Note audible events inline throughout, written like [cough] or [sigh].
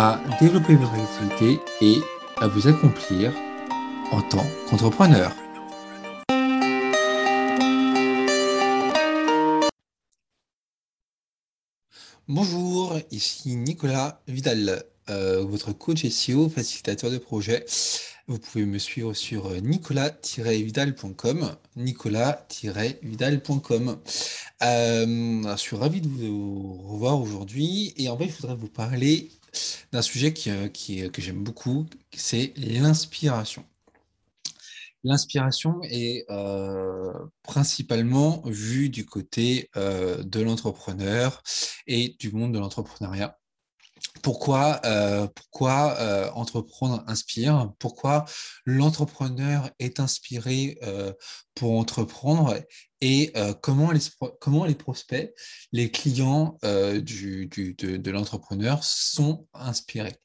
à développer votre activité et à vous accomplir en tant qu'entrepreneur. Bonjour, ici Nicolas Vidal, euh, votre coach SEO, facilitateur de projet. Vous pouvez me suivre sur nicolas-vidal.com, nicolas-vidal.com. Euh, je suis ravi de vous revoir aujourd'hui et en fait, je voudrais vous parler d'un sujet qui, euh, que j'aime beaucoup, c'est l'inspiration. L'inspiration est euh, principalement vue du côté euh, de l'entrepreneur et du monde de l'entrepreneuriat. Pourquoi, pourquoi entreprendre inspire? Pourquoi l'entrepreneur est inspiré pour entreprendre? Et comment, les, comment les prospects, les clients du, du, de, l'entrepreneur sont inspirés?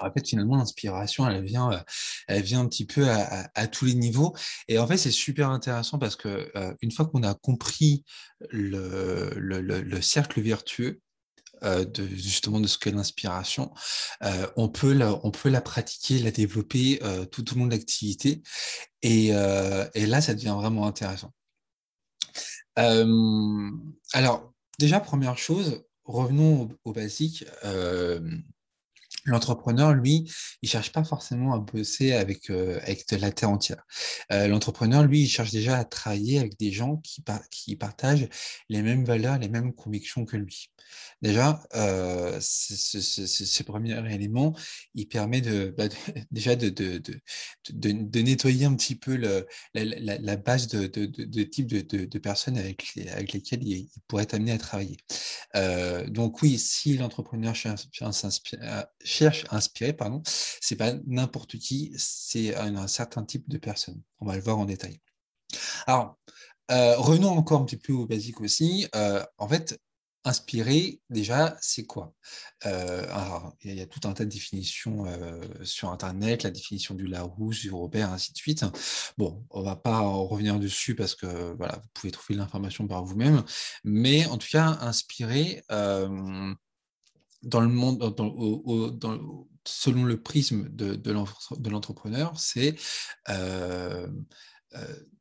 En fait, finalement, l'inspiration, elle vient, elle vient un petit peu à, à, tous les niveaux. Et en fait, c'est super intéressant parce que une fois qu'on a compris le, le, le, cercle vertueux, de, justement de ce qu'est l'inspiration, on, peut la, on peut la pratiquer, la développer tout au long de l'activité. Et, et, là, ça devient vraiment intéressant. alors, déjà, première chose, revenons au, au basique. L'entrepreneur, lui, il cherche pas forcément à bosser avec, euh, avec de la terre entière. Euh, L'entrepreneur, lui, il cherche déjà à travailler avec des gens qui, qui partagent les mêmes valeurs, les mêmes convictions que lui. Déjà, euh, ce premier élément, il permet bah, [laughs] déjà de, de, de, nettoyer un petit peu la, base de, type de, personnes avec, les, avec lesquelles il, pourrait être amené à travailler. Donc oui, si l'entrepreneur cherche à inspirer, pardon, c'est pas n'importe qui, c'est un, certain type de personne. On va le voir en détail. Alors, euh, revenons encore un petit peu au basique aussi. Euh, en fait, Inspirer, déjà, c'est quoi? Euh, Il y a tout un tas de définitions sur Internet, la définition du Larousse, du Robert, ainsi de suite. Bon, on va pas en revenir dessus parce que voilà, vous pouvez trouver l'information par vous-même. Mais en tout cas, inspirer dans le monde, dans, selon le prisme de, de l'entrepreneur, c'est euh,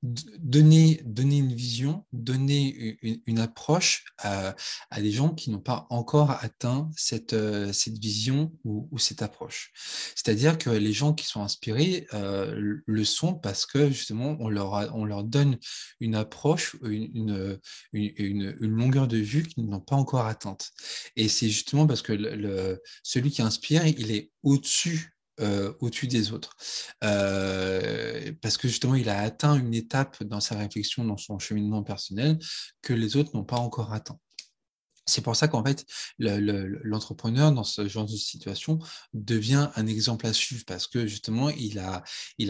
donner, donner une vision, donner une, approche à, des gens qui n'ont pas encore atteint cette, euh, cette vision ou, cette approche. C'est-à-dire que les gens qui sont inspirés euh, le sont parce que justement on leur, on leur donne une approche, une, une, longueur de vue qu'ils n'ont pas encore atteinte. Et c'est justement parce que celui qui inspire, il est au-dessus euh, au-dessus des autres. Euh, parce que justement, il a atteint une étape dans sa réflexion, dans son cheminement personnel, que les autres n'ont pas encore atteint. C'est pour ça qu'en fait, l'entrepreneur, dans ce genre de situation, devient un exemple à suivre parce que justement, il a,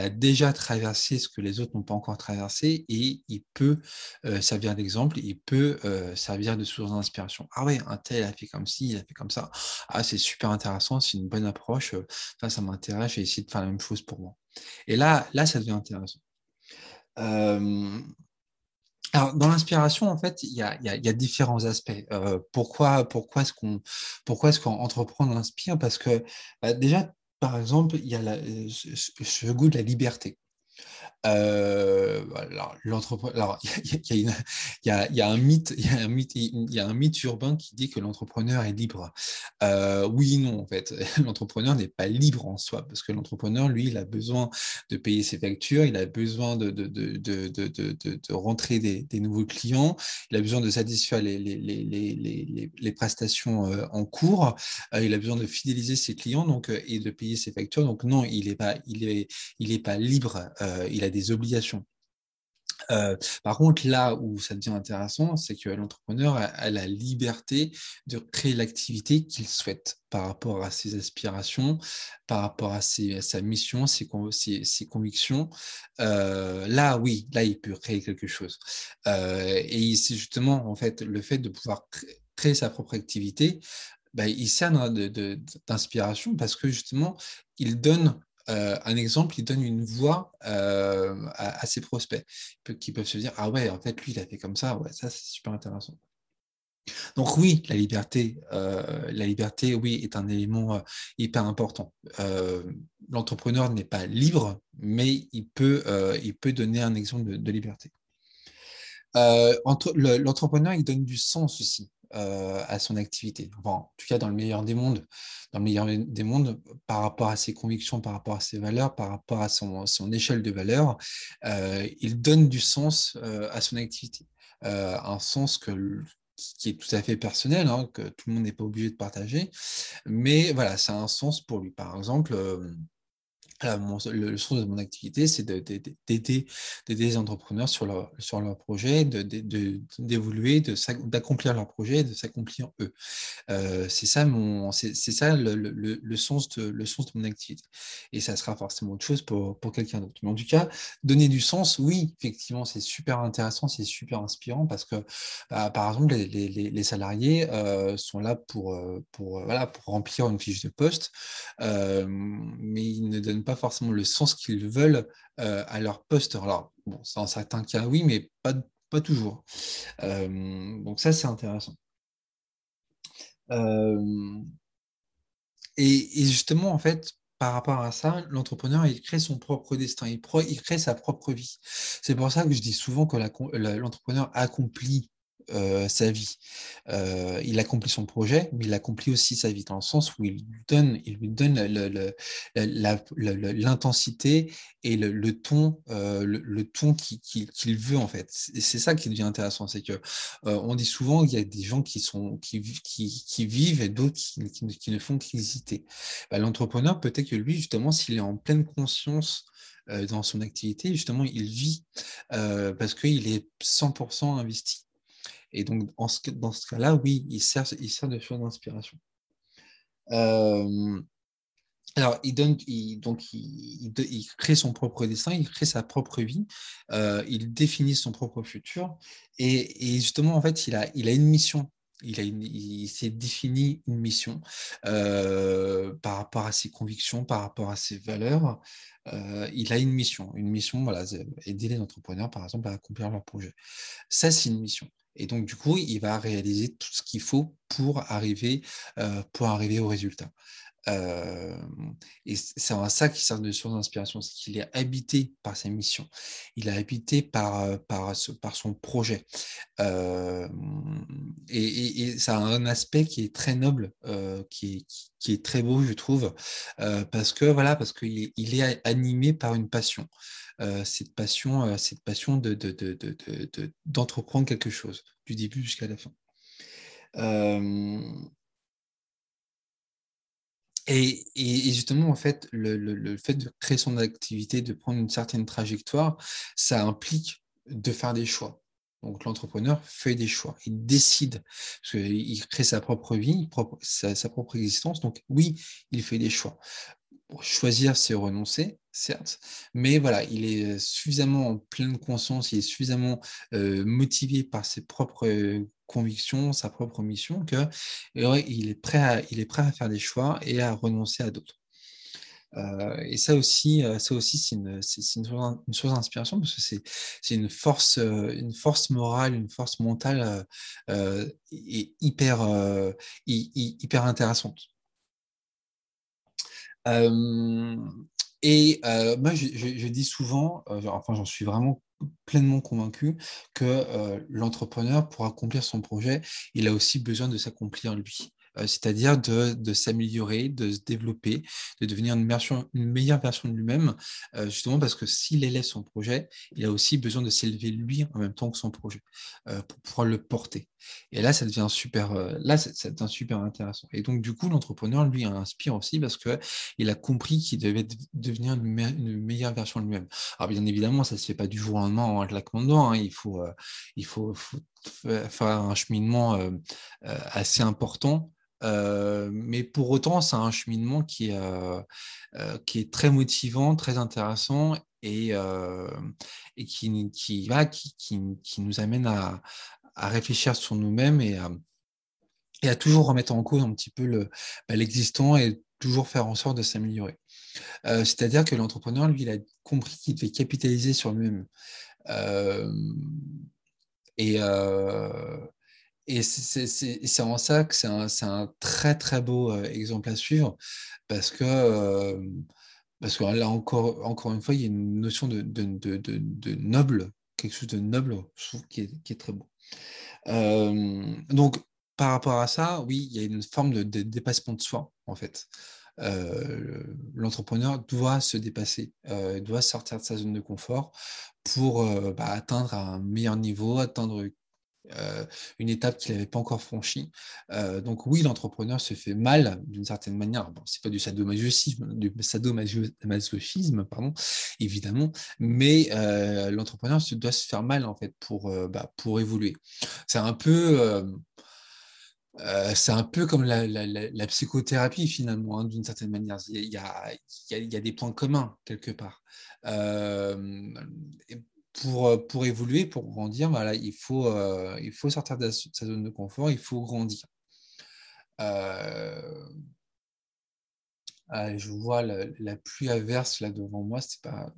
déjà traversé ce que les autres n'ont pas encore traversé et il peut euh, servir d'exemple, il peut euh, servir de source d'inspiration. Ah ouais, un tel a fait comme ci, il a fait comme ça. Ah, c'est super intéressant, c'est une bonne approche. Enfin, ça m'intéresse, j'ai essayé de faire la même chose pour moi. Et là, là, ça devient intéressant. Euh, alors, dans l'inspiration, en fait, il y a, différents aspects. Euh, pourquoi pourquoi est-ce qu'on pourquoi est-ce qu'on entreprend inspire Parce que bah, déjà, par exemple, il y a la, ce, goût de la liberté. Il y, a un mythe, urbain qui dit que l'entrepreneur est libre. Euh, oui, non, en fait, [laughs] l'entrepreneur n'est pas libre en soi, parce que l'entrepreneur, lui, il a besoin de payer ses factures, il a besoin de, de, de, de, rentrer des, nouveaux clients, il a besoin de satisfaire les, les, les, les, les prestations euh, en cours, euh, il a besoin de fidéliser ses clients donc, euh, et de payer ses factures. Donc non, il n'est pas, il est, il est pas libre, il a des obligations. Euh, par contre, là où ça devient intéressant, c'est que l'entrepreneur a, la liberté de créer l'activité qu'il souhaite par rapport à ses aspirations, par rapport à, sa mission, ses, convictions. Euh, là, oui, là, il peut créer quelque chose. Euh, et c'est justement, en fait, le fait de pouvoir créer sa propre activité, ben, il sert d'inspiration parce que justement, il donne euh, un exemple, il donne une voix euh, à, ses prospects qui peuvent se dire Ah ouais, en fait, lui, il a fait comme ça, ouais, ça, c'est super intéressant. Donc oui, la liberté, euh, la liberté, oui, est un élément hyper important. L'entrepreneur n'est pas libre, mais il peut, il peut donner un exemple de, de liberté. L'entrepreneur, il donne du sens aussi. Euh, à son activité. en tout cas, dans le meilleur des mondes, dans le meilleur des mondes, par rapport à ses convictions, par rapport à ses valeurs, par rapport à son, échelle de valeur, euh, il donne du sens euh, à son activité. un sens qui est tout à fait personnel, hein, que tout le monde n'est pas obligé de partager, mais voilà, ça un sens pour lui. Par exemple, le, sens de mon activité, c'est d'aider les entrepreneurs sur leur, sur leur projet, d'évoluer, de, d'accomplir leur projet, de s'accomplir eux. Euh, c'est ça, mon, c'est, ça le, le, sens de, le sens de mon activité. Et ça sera forcément autre chose pour, pour quelqu'un d'autre. Mais en tout cas, donner du sens, oui, effectivement, c'est super intéressant, c'est super inspirant parce que, bah, par exemple, les, les, salariés euh, sont là pour, euh, pour, voilà, pour remplir une fiche de poste, mais ils ne donnent pas forcément le sens qu'ils veulent euh, à leur poste. Alors, dans certains cas, oui, mais pas, pas toujours. Euh, donc ça, c'est intéressant. Euh, et, justement, en fait, par rapport à ça, l'entrepreneur, il crée son propre destin, il crée sa propre vie. C'est pour ça que je dis souvent que l'entrepreneur accomplit euh, sa vie. Euh, il accomplit son projet, mais il accomplit aussi sa vie, dans le sens où il donne, il lui donne l'intensité et le, ton, euh, le, ton qu'il veut en fait. C'est ça qui devient intéressant, c'est que on dit souvent qu'il y a des gens qui sont qui, qui, vivent et d'autres qui, ne font qu'hésiter. Bah, l'entrepreneur, peut-être que lui, justement, s'il est en pleine conscience dans son activité, justement, il vit parce qu'il est 100% investi. Et donc, dans ce cas-là, oui, il sert, il sert de source d'inspiration. Euh, alors, il, donne, donc, il, crée son propre dessin, il crée sa propre vie, euh, il définit son propre futur. Et, justement, en fait, il a, une mission. Il, il s'est défini une mission euh, par rapport à ses convictions, par rapport à ses valeurs. il a une mission. Une mission, voilà, aider les entrepreneurs, par exemple, à accomplir leur projet. Ça, c'est une mission. Et donc, du coup, il va réaliser tout ce qu'il faut pour arriver, euh, pour arriver au résultat. Euh, et c'est ça qui sert de source d'inspiration, c'est qu'il est habité par sa mission, il est habité par, euh, par, son projet. et, ça a un aspect qui est très noble, qui, est, qui, est, très beau, je trouve, parce que voilà, parce qu'il il est animé par une passion. Euh, cette passion, euh, cette passion de, d'entreprendre quelque chose, du début jusqu'à la fin. Euh, et, justement, en fait, le, fait de créer son activité, de prendre une certaine trajectoire, ça implique de faire des choix. Donc l'entrepreneur fait des choix, il décide, parce qu'il crée sa propre vie, sa, propre existence. Donc oui, il fait des choix. Choisir, c'est renoncer certes, mais voilà, il est suffisamment en pleine conscience, il est suffisamment motivé par ses propres convictions, sa propre mission, que il, est prêt à, il est prêt à faire des choix et à renoncer à d'autres. et ça aussi, ça aussi c'est une, une, source d'inspiration parce que c'est une force, une force morale, une force mentale et hyper, hyper intéressante. Et euh, moi, je, dis souvent, euh, enfin j'en suis vraiment pleinement convaincu, que euh, l'entrepreneur, pour accomplir son projet, il a aussi besoin de s'accomplir lui. C'est-à-dire de, s'améliorer, de se développer, de devenir une, meilleure version de lui-même, justement parce que s'il élève son projet, il a aussi besoin de s'élever lui en même temps que son projet pour pouvoir le porter. Et là, ça devient super, là, ça, devient super intéressant. Et donc, du coup, l'entrepreneur, lui, inspire aussi parce qu'il a compris qu'il devait devenir une, meilleure version de lui-même. Alors, bien évidemment, ça ne se fait pas du jour au lendemain en claquement de doigts. Hein. Il faut, il faut, faire un cheminement assez important. Mais pour autant, c'est un cheminement qui, est très motivant, très intéressant et, qui, qui, qui, nous amène à, réfléchir sur nous-mêmes et à, et à toujours remettre en cause un petit peu bah, l'existant et toujours faire en sorte de s'améliorer. C'est-à-dire que l'entrepreneur, lui, il a compris qu'il devait capitaliser sur lui-même. et et c'est en ça que c'est un, un, très très beau exemple à suivre parce que, parce que là encore, encore une fois, il y a une notion de, de, de, de noble, quelque chose de noble, qui est, qui est très beau. donc, par rapport à ça, oui, il y a une forme de, dépassement de soi, en fait. L'entrepreneur doit se dépasser, doit sortir de sa zone de confort pour bah, atteindre un meilleur niveau, atteindre euh, une étape qu'il n'avait pas encore franchie. Euh, donc oui, l'entrepreneur se fait mal d'une certaine manière. Bon, c'est pas du sadomasochisme, du sadomasochisme, pardon, évidemment, mais euh, l'entrepreneur doit se faire mal en fait pour, bah, pour évoluer. C'est un peu c'est un peu comme la, psychothérapie finalement, hein, d'une certaine manière. Il y, a, il, y a, des points communs quelque part euh, pour évoluer, pour grandir, voilà, il, faut, euh, il faut sortir de sa zone de confort, il faut grandir. Euh, je vois la, pluie averse là devant moi, c'est pas,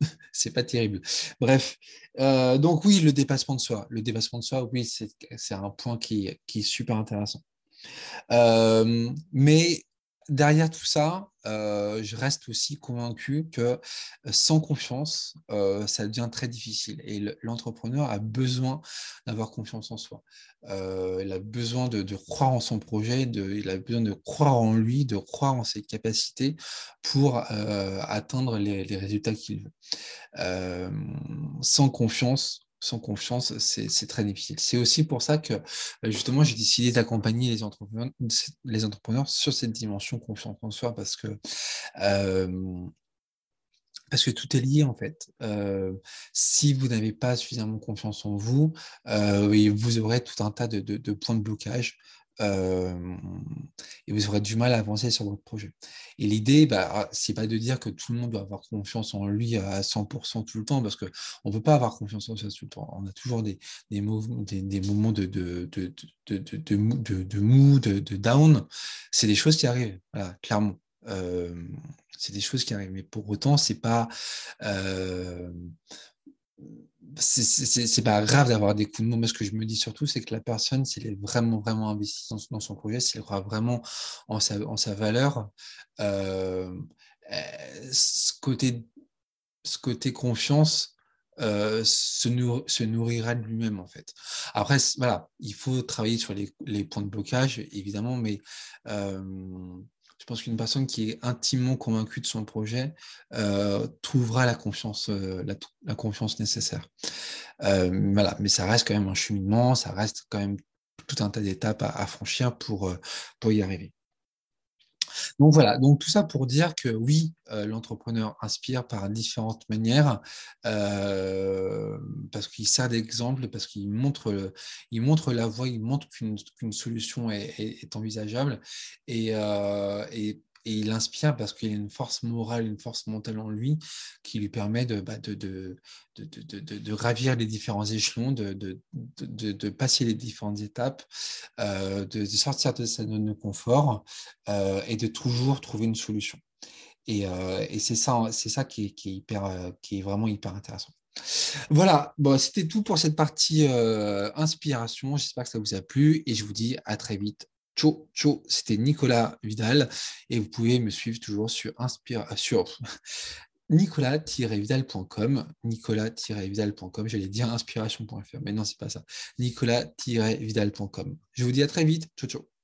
[laughs] pas terrible. Bref, donc oui, le dépassement de soi. Le dépassement de soi, oui, c'est un point qui, qui, est super intéressant. mais derrière tout ça, euh, je reste aussi convaincu que euh, sans confiance, euh, ça devient très difficile. Et l'entrepreneur a besoin d'avoir confiance en soi. il a besoin de, croire en son projet, de, il a besoin de croire en lui, de croire en ses capacités pour atteindre les, les résultats qu'il veut. sans confiance, sans confiance, c'est très difficile. C'est aussi pour ça que bah, justement j'ai décidé d'accompagner les entrepreneurs, sur cette dimension confiance en soi parce que parce que tout est lié en fait. si vous n'avez pas suffisamment confiance en vous, vous aurez tout un tas de points de blocage et vous aurez du mal à avancer sur votre projet. Et l'idée, bah, ah, c'est pas de dire que tout le monde doit avoir confiance en lui à 100% tout le temps, parce qu'on ne peut pas avoir confiance en soi tout le temps. On a toujours des, moments de, de, de, mou, de, down. C'est des choses qui arrivent, clairement. c'est des choses qui arrivent. Mais pour autant, c'est pas c'est pas grave d'avoir des coups de mots. Mais ce que je me dis surtout, c'est que la personne, si elle est vraiment, vraiment investie dans, son projet, si elle croit vraiment en sa, en sa valeur, euh, ce, côté, ce côté confiance euh, se, se, nourrira de lui-même, en fait. Après, voilà, il faut travailler sur les, les points de blocage, évidemment, mais euh, je pense qu'une personne qui est intimement convaincue de son projet euh, trouvera la confiance, euh, la, confiance nécessaire. Euh, voilà, mais ça reste quand même un cheminement, ça reste quand même tout un tas d'étapes à, franchir pour, pour y arriver. Donc voilà, donc tout ça pour dire que oui, l'entrepreneur inspire par différentes manières, parce qu'il sert d'exemple, parce qu'il montre, la voie, il montre qu'une solution est, envisageable. Et, et et il inspire parce qu'il a une force morale, une force mentale en lui qui lui permet de, bah, gravir les différents échelons, de, passer les différentes étapes, euh, de, sortir de sa zone de confort euh, et de toujours trouver une solution. Et, euh, c'est ça, c'est ça qui est, qui, est hyper, qui est vraiment hyper intéressant. Voilà, bon, c'était tout pour cette partie inspiration. J'espère que ça vous a plu et je vous dis à très vite Ciao, ciao, c'était Nicolas Vidal et vous pouvez me suivre toujours sur, Inspire, sur [laughs] nicolas-vidal.com, nicolas-vidal.com, j'allais dire inspiration.fr, mais non, c'est pas ça, nicolas-vidal.com. Je vous dis à très vite, ciao, ciao.